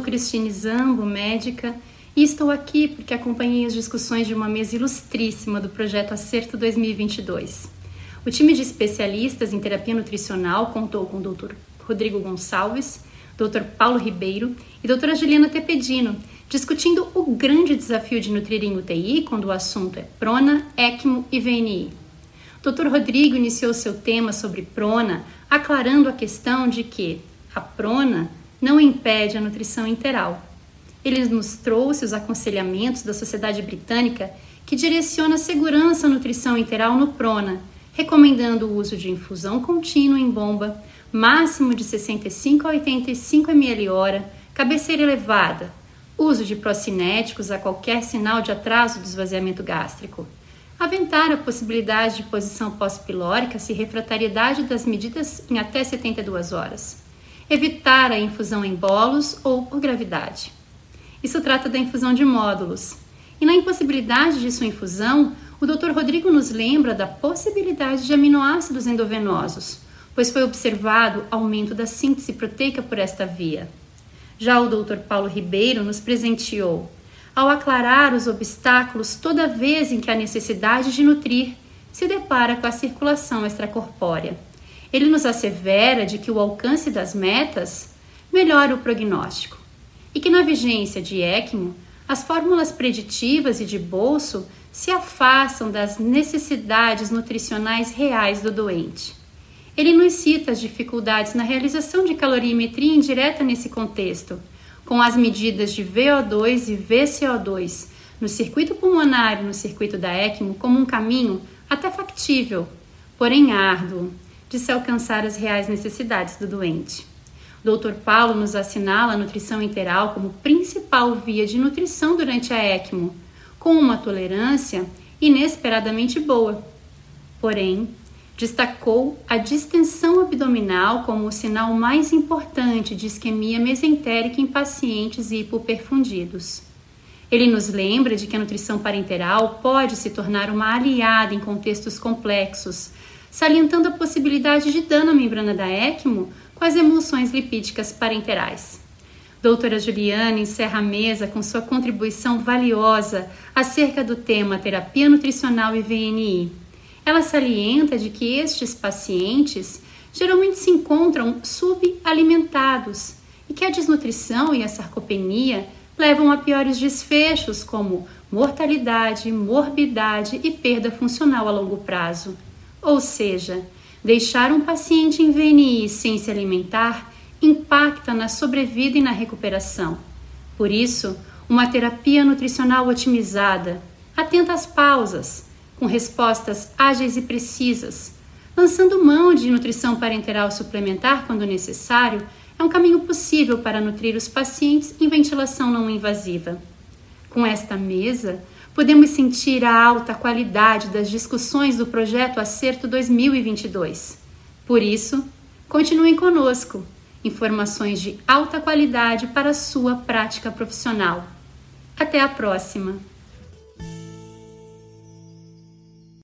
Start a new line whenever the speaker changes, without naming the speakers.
Cristine Zambo, médica, e estou aqui porque acompanhei as discussões de uma mesa ilustríssima do projeto Acerto 2022. O time de especialistas em terapia nutricional contou com o Dr. Rodrigo Gonçalves, Dr. Paulo Ribeiro e doutora Juliana Tepedino, discutindo o grande desafio de nutrir em UTI quando o assunto é prona, ECMO e VNI. Dr. Rodrigo iniciou seu tema sobre prona, aclarando a questão de que a prona não impede a nutrição interal. Ele nos trouxe os aconselhamentos da Sociedade Britânica que direciona a segurança à nutrição interal no prona, recomendando o uso de infusão contínua em bomba, máximo de 65 a 85 ml hora, cabeceira elevada, uso de procinéticos a qualquer sinal de atraso do esvaziamento gástrico. Aventar a possibilidade de posição pós-pilórica se refratariedade das medidas em até 72 horas. Evitar a infusão em bolos ou por gravidade. Isso trata da infusão de módulos. E na impossibilidade de sua infusão, o Dr. Rodrigo nos lembra da possibilidade de aminoácidos endovenosos, pois foi observado aumento da síntese proteica por esta via. Já o Dr. Paulo Ribeiro nos presenteou ao aclarar os obstáculos toda vez em que a necessidade de nutrir se depara com a circulação extracorpórea. Ele nos assevera de que o alcance das metas melhora o prognóstico e que na vigência de ECMO as fórmulas preditivas e de bolso se afastam das necessidades nutricionais reais do doente. Ele nos cita as dificuldades na realização de calorimetria indireta nesse contexto, com as medidas de VO2 e VCO2 no circuito pulmonar e no circuito da ECMO como um caminho até factível, porém árduo, de se alcançar as reais necessidades do doente. Dr. Paulo nos assinala a nutrição interal como principal via de nutrição durante a ECMO, com uma tolerância inesperadamente boa. Porém, destacou a distensão abdominal como o sinal mais importante de isquemia mesentérica em pacientes hipoperfundidos. Ele nos lembra de que a nutrição parenteral pode se tornar uma aliada em contextos complexos, salientando a possibilidade de dano à membrana da ECMO com as emulsões lipídicas parenterais. Doutora Juliana encerra a mesa com sua contribuição valiosa acerca do tema terapia nutricional e VNI. Ela salienta de que estes pacientes geralmente se encontram subalimentados e que a desnutrição e a sarcopenia levam a piores desfechos, como mortalidade, morbidade e perda funcional a longo prazo. Ou seja, deixar um paciente em VNI sem se alimentar impacta na sobrevida e na recuperação. Por isso, uma terapia nutricional otimizada, atenta às pausas, com respostas ágeis e precisas, lançando mão de nutrição parenteral suplementar quando necessário, é um caminho possível para nutrir os pacientes em ventilação não invasiva. Com esta mesa, podemos sentir a alta qualidade das discussões do projeto Acerto 2022. Por isso, continuem conosco. Informações de alta qualidade para sua prática profissional. Até a próxima!